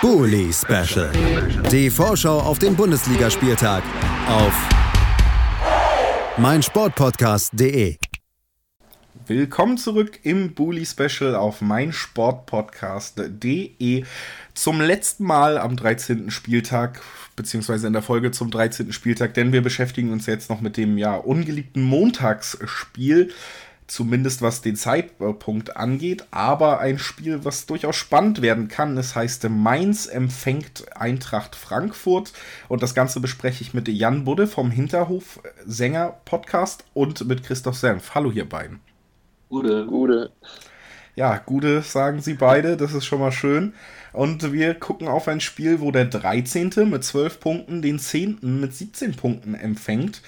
Bully Special. Die Vorschau auf den Bundesligaspieltag auf meinsportpodcast.de. Willkommen zurück im Bully Special auf meinsportpodcast.de zum letzten Mal am 13. Spieltag, beziehungsweise in der Folge zum 13. Spieltag, denn wir beschäftigen uns jetzt noch mit dem ja ungeliebten Montagsspiel zumindest was den Zeitpunkt angeht, aber ein Spiel, was durchaus spannend werden kann. Es heißt Mainz empfängt Eintracht Frankfurt und das Ganze bespreche ich mit Jan Budde vom Hinterhof Sänger Podcast und mit Christoph Senf. Hallo hier beiden. Gute. Gute. Ja, Gute sagen sie beide, das ist schon mal schön. Und wir gucken auf ein Spiel, wo der 13. mit 12 Punkten den 10. mit 17 Punkten empfängt.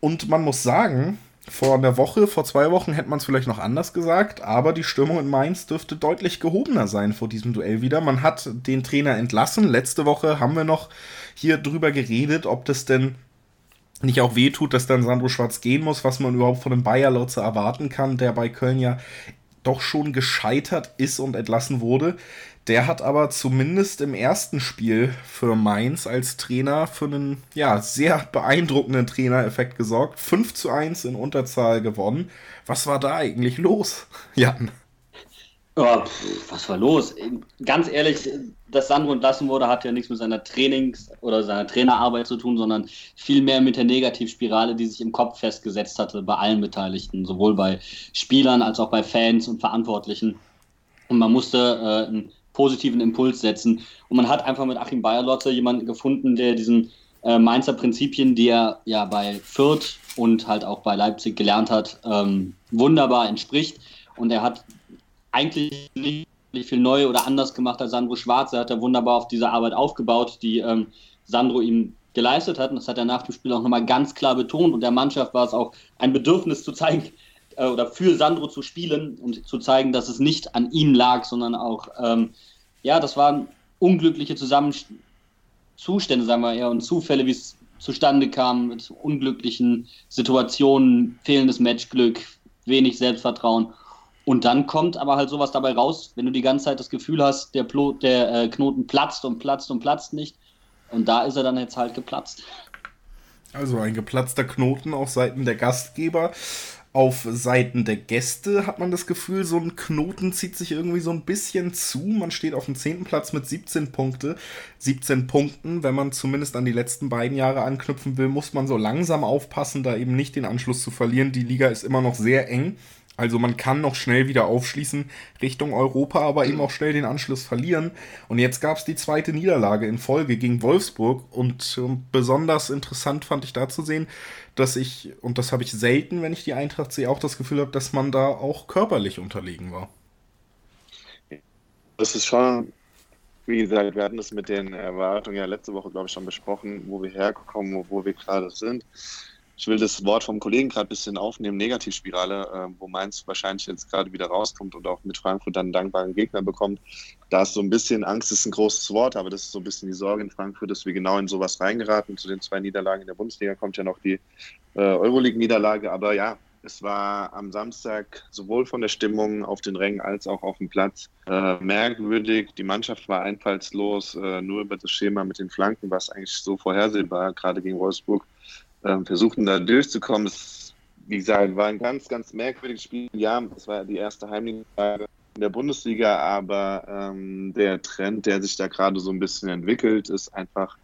Und man muss sagen, vor einer Woche, vor zwei Wochen hätte man es vielleicht noch anders gesagt, aber die Stimmung in Mainz dürfte deutlich gehobener sein vor diesem Duell wieder. Man hat den Trainer entlassen. Letzte Woche haben wir noch hier drüber geredet, ob das denn nicht auch wehtut, dass dann Sandro Schwarz gehen muss, was man überhaupt von einem Bayer Lotze erwarten kann, der bei Köln ja doch schon gescheitert ist und entlassen wurde. Der hat aber zumindest im ersten Spiel für Mainz als Trainer für einen ja, sehr beeindruckenden Trainereffekt gesorgt. 5 zu 1 in Unterzahl gewonnen. Was war da eigentlich los, Jan? Oh, pff, was war los? Ganz ehrlich, dass Sandro entlassen wurde, hat ja nichts mit seiner Trainings- oder seiner Trainerarbeit zu tun, sondern vielmehr mit der Negativspirale, die sich im Kopf festgesetzt hatte bei allen Beteiligten, sowohl bei Spielern als auch bei Fans und Verantwortlichen. Und man musste äh, einen positiven Impuls setzen. Und man hat einfach mit Achim Bayerlotze jemanden gefunden, der diesen äh, Mainzer Prinzipien, die er ja bei Fürth und halt auch bei Leipzig gelernt hat, ähm, wunderbar entspricht. Und er hat eigentlich nicht viel neu oder anders gemacht als Sandro Schwarz. Er hat da wunderbar auf diese Arbeit aufgebaut, die ähm, Sandro ihm geleistet hat. Und das hat er nach dem Spiel auch nochmal ganz klar betont. Und der Mannschaft war es auch ein Bedürfnis zu zeigen, äh, oder für Sandro zu spielen und zu zeigen, dass es nicht an ihm lag, sondern auch, ähm, ja, das waren unglückliche Zusammenstände, sagen wir eher, und Zufälle, wie es zustande kam, mit unglücklichen Situationen, fehlendes Matchglück, wenig Selbstvertrauen. Und dann kommt aber halt sowas dabei raus, wenn du die ganze Zeit das Gefühl hast, der, Plo der äh, Knoten platzt und platzt und platzt nicht. Und da ist er dann jetzt halt geplatzt. Also ein geplatzter Knoten auf Seiten der Gastgeber auf Seiten der Gäste hat man das Gefühl, so ein Knoten zieht sich irgendwie so ein bisschen zu. Man steht auf dem 10. Platz mit 17 Punkte. 17 Punkten, wenn man zumindest an die letzten beiden Jahre anknüpfen will, muss man so langsam aufpassen, da eben nicht den Anschluss zu verlieren. Die Liga ist immer noch sehr eng. Also man kann noch schnell wieder aufschließen Richtung Europa, aber eben auch schnell den Anschluss verlieren. Und jetzt gab es die zweite Niederlage in Folge gegen Wolfsburg. Und äh, besonders interessant fand ich da zu sehen, dass ich, und das habe ich selten, wenn ich die Eintracht sehe, auch das Gefühl habe, dass man da auch körperlich unterlegen war. Das ist schon, wie gesagt, wir hatten das mit den Erwartungen ja letzte Woche, glaube ich, schon besprochen, wo wir herkommen, wo wir gerade sind ich will das Wort vom Kollegen gerade ein bisschen aufnehmen, Negativspirale, äh, wo Mainz wahrscheinlich jetzt gerade wieder rauskommt und auch mit Frankfurt dann einen dankbaren Gegner bekommt. Da ist so ein bisschen, Angst ist ein großes Wort, aber das ist so ein bisschen die Sorge in Frankfurt, dass wir genau in sowas reingeraten. Zu den zwei Niederlagen in der Bundesliga kommt ja noch die äh, Euroleague-Niederlage, aber ja, es war am Samstag sowohl von der Stimmung auf den Rängen als auch auf dem Platz äh, merkwürdig. Die Mannschaft war einfallslos, äh, nur über das Schema mit den Flanken war es eigentlich so vorhersehbar, gerade gegen Wolfsburg ähm, versuchten da durchzukommen. Es, wie gesagt, war ein ganz, ganz merkwürdiges Spiel. Ja, es war die erste Heimniederlage in der Bundesliga, aber ähm, der Trend, der sich da gerade so ein bisschen entwickelt, ist einfach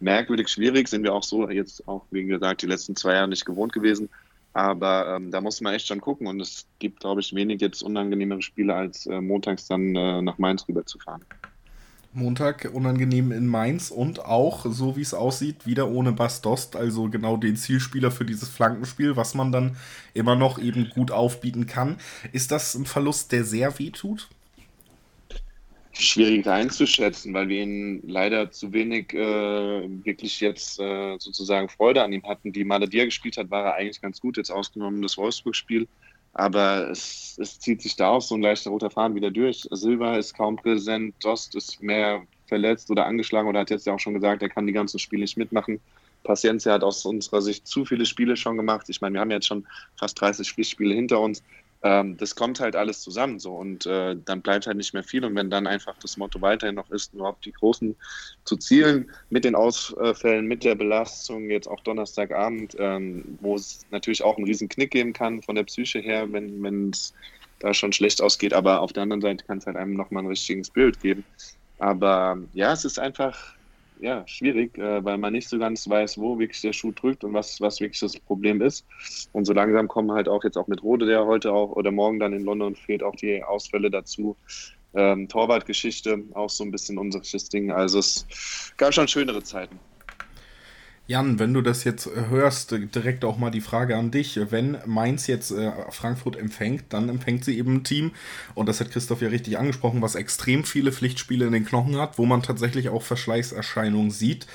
merkwürdig schwierig. Sind wir auch so jetzt auch, wie gesagt, die letzten zwei Jahre nicht gewohnt gewesen. Aber ähm, da muss man echt schon gucken und es gibt, glaube ich, wenig jetzt unangenehmere Spiele, als äh, montags dann äh, nach Mainz rüberzufahren. Montag unangenehm in Mainz und auch, so wie es aussieht, wieder ohne Bastost, also genau den Zielspieler für dieses Flankenspiel, was man dann immer noch eben gut aufbieten kann. Ist das ein Verlust, der sehr weh tut? Schwierig einzuschätzen, weil wir ihn leider zu wenig äh, wirklich jetzt äh, sozusagen Freude an ihm hatten. Die Male, die er gespielt hat, war er eigentlich ganz gut, jetzt ausgenommen das Wolfsburg-Spiel. Aber es, es zieht sich da auch so ein leichter roter Faden wieder durch. Silva ist kaum präsent, Dost ist mehr verletzt oder angeschlagen oder hat jetzt ja auch schon gesagt, er kann die ganzen Spiele nicht mitmachen. Paciencia hat aus unserer Sicht zu viele Spiele schon gemacht. Ich meine, wir haben jetzt schon fast 30 Pflichtspiele hinter uns. Ähm, das kommt halt alles zusammen so und äh, dann bleibt halt nicht mehr viel. Und wenn dann einfach das Motto weiterhin noch ist, nur auf die Großen zu zielen, mit den Ausfällen, mit der Belastung, jetzt auch Donnerstagabend, ähm, wo es natürlich auch einen riesen Knick geben kann von der Psyche her, wenn es da schon schlecht ausgeht, aber auf der anderen Seite kann es halt einem nochmal ein richtiges Bild geben. Aber ja, es ist einfach ja, schwierig, äh, weil man nicht so ganz weiß, wo wirklich der Schuh drückt und was, was wirklich das Problem ist. Und so langsam kommen halt auch jetzt auch mit Rode, der heute auch oder morgen dann in London fehlt, auch die Ausfälle dazu. Ähm, Torwartgeschichte, auch so ein bisschen unseres Ding. Also es gab schon schönere Zeiten. Jan, wenn du das jetzt äh, hörst, direkt auch mal die Frage an dich. Wenn Mainz jetzt äh, Frankfurt empfängt, dann empfängt sie eben ein Team, und das hat Christoph ja richtig angesprochen, was extrem viele Pflichtspiele in den Knochen hat, wo man tatsächlich auch Verschleißerscheinungen sieht.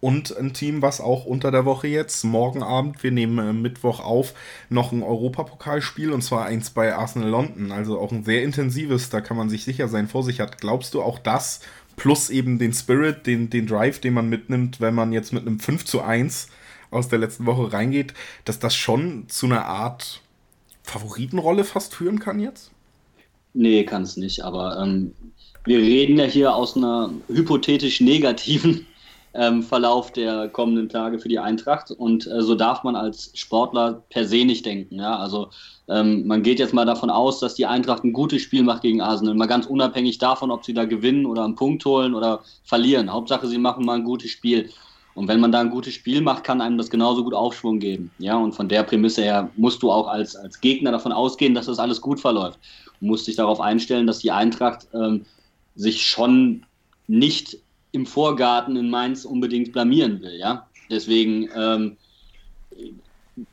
Und ein Team, was auch unter der Woche jetzt, morgen Abend, wir nehmen äh, Mittwoch auf, noch ein Europapokalspiel, und zwar eins bei Arsenal London. Also auch ein sehr intensives, da kann man sich sicher sein, vor sich hat. Glaubst du auch das plus eben den Spirit, den, den Drive, den man mitnimmt, wenn man jetzt mit einem 5 zu 1 aus der letzten Woche reingeht, dass das schon zu einer Art Favoritenrolle fast führen kann jetzt? Nee, kann es nicht, aber ähm, wir reden ja hier aus einer hypothetisch negativen ähm, Verlauf der kommenden Tage für die Eintracht. Und äh, so darf man als Sportler per se nicht denken. Ja? Also ähm, man geht jetzt mal davon aus, dass die Eintracht ein gutes Spiel macht gegen Arsenal. Mal ganz unabhängig davon, ob sie da gewinnen oder einen Punkt holen oder verlieren. Hauptsache, sie machen mal ein gutes Spiel. Und wenn man da ein gutes Spiel macht, kann einem das genauso gut Aufschwung geben. Ja, und von der Prämisse her musst du auch als, als Gegner davon ausgehen, dass das alles gut verläuft. Du musst dich darauf einstellen, dass die Eintracht ähm, sich schon nicht im Vorgarten in Mainz unbedingt blamieren will. Ja? Deswegen, ähm,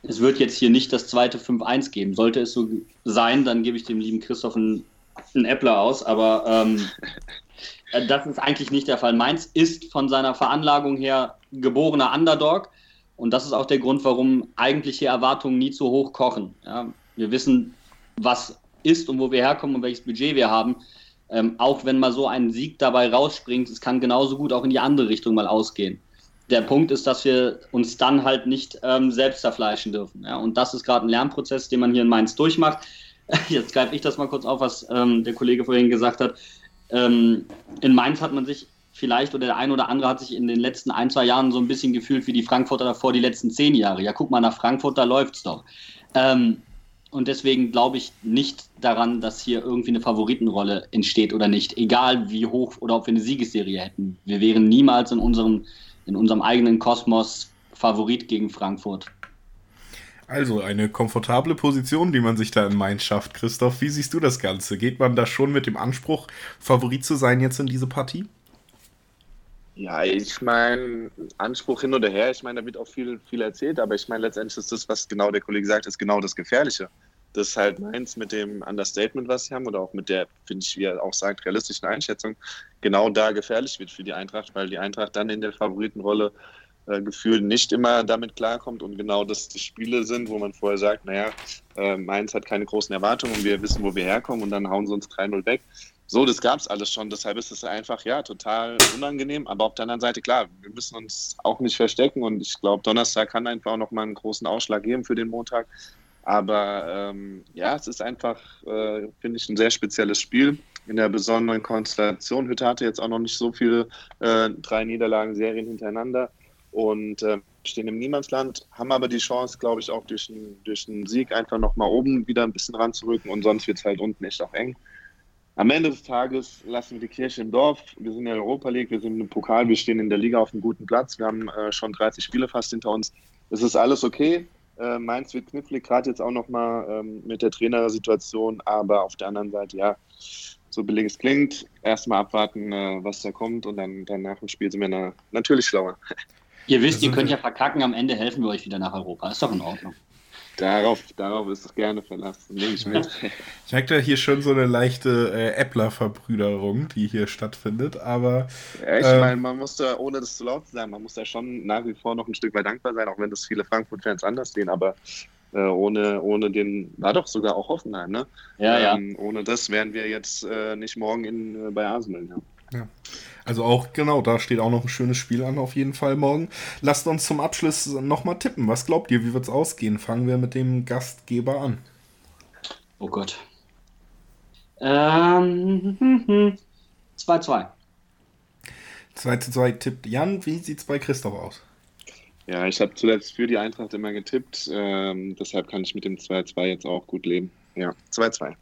es wird jetzt hier nicht das zweite 5-1 geben. Sollte es so sein, dann gebe ich dem lieben Christoph einen, einen Äppler aus, aber ähm, äh, das ist eigentlich nicht der Fall. Mainz ist von seiner Veranlagung her geborener Underdog und das ist auch der Grund, warum eigentliche Erwartungen nie zu hoch kochen. Ja? Wir wissen, was ist und wo wir herkommen und welches Budget wir haben. Ähm, auch wenn mal so ein Sieg dabei rausspringt, es kann genauso gut auch in die andere Richtung mal ausgehen. Der Punkt ist, dass wir uns dann halt nicht ähm, selbst zerfleischen dürfen. Ja? Und das ist gerade ein Lernprozess, den man hier in Mainz durchmacht. Jetzt greife ich das mal kurz auf, was ähm, der Kollege vorhin gesagt hat. Ähm, in Mainz hat man sich vielleicht oder der ein oder andere hat sich in den letzten ein, zwei Jahren so ein bisschen gefühlt wie die Frankfurter davor die letzten zehn Jahre. Ja, guck mal nach Frankfurt, da läuft's doch. Ähm, und deswegen glaube ich nicht daran, dass hier irgendwie eine Favoritenrolle entsteht oder nicht. Egal wie hoch oder ob wir eine Siegesserie hätten. Wir wären niemals in unserem, in unserem eigenen Kosmos Favorit gegen Frankfurt. Also eine komfortable Position, die man sich da in Mainz schafft. Christoph, wie siehst du das Ganze? Geht man da schon mit dem Anspruch, Favorit zu sein jetzt in diese Partie? Ja, ich meine, Anspruch hin oder her, ich meine, da wird auch viel, viel erzählt, aber ich meine, letztendlich ist das, was genau der Kollege sagt, ist genau das Gefährliche. Das ist halt meins mit dem Understatement, was sie haben, oder auch mit der, finde ich, wie er auch sagt, realistischen Einschätzung, genau da gefährlich wird für die Eintracht, weil die Eintracht dann in der Favoritenrolle äh, gefühlt nicht immer damit klarkommt und genau das die Spiele sind, wo man vorher sagt, naja, äh, Mainz hat keine großen Erwartungen und wir wissen, wo wir herkommen und dann hauen sie uns 3-0 weg. So, das gab es alles schon. Deshalb ist es einfach, ja, total unangenehm. Aber auf der anderen Seite, klar, wir müssen uns auch nicht verstecken. Und ich glaube, Donnerstag kann einfach auch nochmal einen großen Ausschlag geben für den Montag. Aber ähm, ja, es ist einfach, äh, finde ich, ein sehr spezielles Spiel in der besonderen Konstellation. Hütte hatte jetzt auch noch nicht so viele äh, drei Niederlagen-Serien hintereinander und äh, stehen im Niemandsland, haben aber die Chance, glaube ich, auch durch einen, durch Sieg einfach nochmal oben wieder ein bisschen ranzurücken und sonst wird es halt unten echt auch eng am Ende des Tages lassen wir die Kirche im Dorf. Wir sind in der Europa League, wir sind im Pokal, wir stehen in der Liga auf einem guten Platz. Wir haben äh, schon 30 Spiele fast hinter uns. Es ist alles okay. Äh, Mainz wird knifflig, gerade jetzt auch nochmal ähm, mit der Trainersituation. Aber auf der anderen Seite, ja, so billig es klingt, erstmal abwarten, äh, was da kommt und dann, dann nach dem Spiel sind wir na, natürlich schlauer. Ihr wisst, ihr könnt ja verkacken, am Ende helfen wir euch wieder nach Europa. Ist doch in Ordnung. Darauf, darauf ist es gerne verlassen, nehme ich mit. Ich merke da hier schon so eine leichte äh, Äppler-Verbrüderung, die hier stattfindet, aber. Ja, ich ähm, meine, man muss da, ohne das zu laut zu sagen, man muss da schon nach wie vor noch ein Stück weit dankbar sein, auch wenn das viele Frankfurt-Fans anders sehen, aber äh, ohne, ohne den, war doch sogar auch Hoffenheim, ne? Ja, ähm, ja. Ohne das wären wir jetzt äh, nicht morgen in, äh, bei Arsenal, ja. Ja. Also auch, genau, da steht auch noch ein schönes Spiel an, auf jeden Fall morgen. Lasst uns zum Abschluss nochmal tippen. Was glaubt ihr, wie wird es ausgehen? Fangen wir mit dem Gastgeber an. Oh Gott. Ähm, 2-2. 2 zu 2 tippt Jan. Wie sieht es bei Christoph aus? Ja, ich habe zuletzt für die Eintracht immer getippt. Ähm, deshalb kann ich mit dem 2-2 jetzt auch gut leben. Ja, 2-2.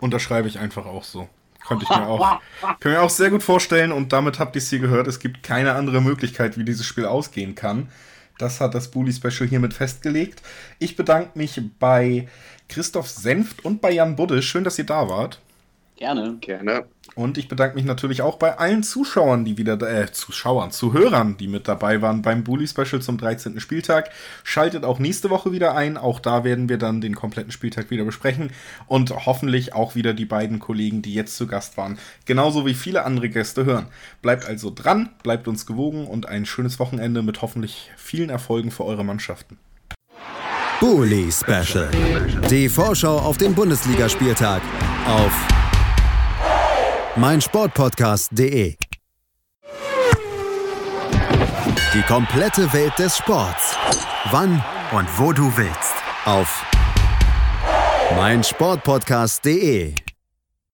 Unterschreibe ich einfach auch so. Könnte ich mir auch, kann mir auch sehr gut vorstellen und damit habt ihr es hier gehört. Es gibt keine andere Möglichkeit, wie dieses Spiel ausgehen kann. Das hat das Bully Special hiermit festgelegt. Ich bedanke mich bei Christoph Senft und bei Jan Budde. Schön, dass ihr da wart. Gerne. Gerne. Und ich bedanke mich natürlich auch bei allen Zuschauern, die wieder, äh, Zuschauern, Zuhörern, die mit dabei waren beim Bully Special zum 13. Spieltag. Schaltet auch nächste Woche wieder ein. Auch da werden wir dann den kompletten Spieltag wieder besprechen. Und hoffentlich auch wieder die beiden Kollegen, die jetzt zu Gast waren. Genauso wie viele andere Gäste hören. Bleibt also dran, bleibt uns gewogen und ein schönes Wochenende mit hoffentlich vielen Erfolgen für eure Mannschaften. Bully Special. Die Vorschau auf den Bundesligaspieltag auf meinsportpodcast.de. Die komplette Welt des Sports. Wann und wo du willst. Auf meinsportpodcast.de.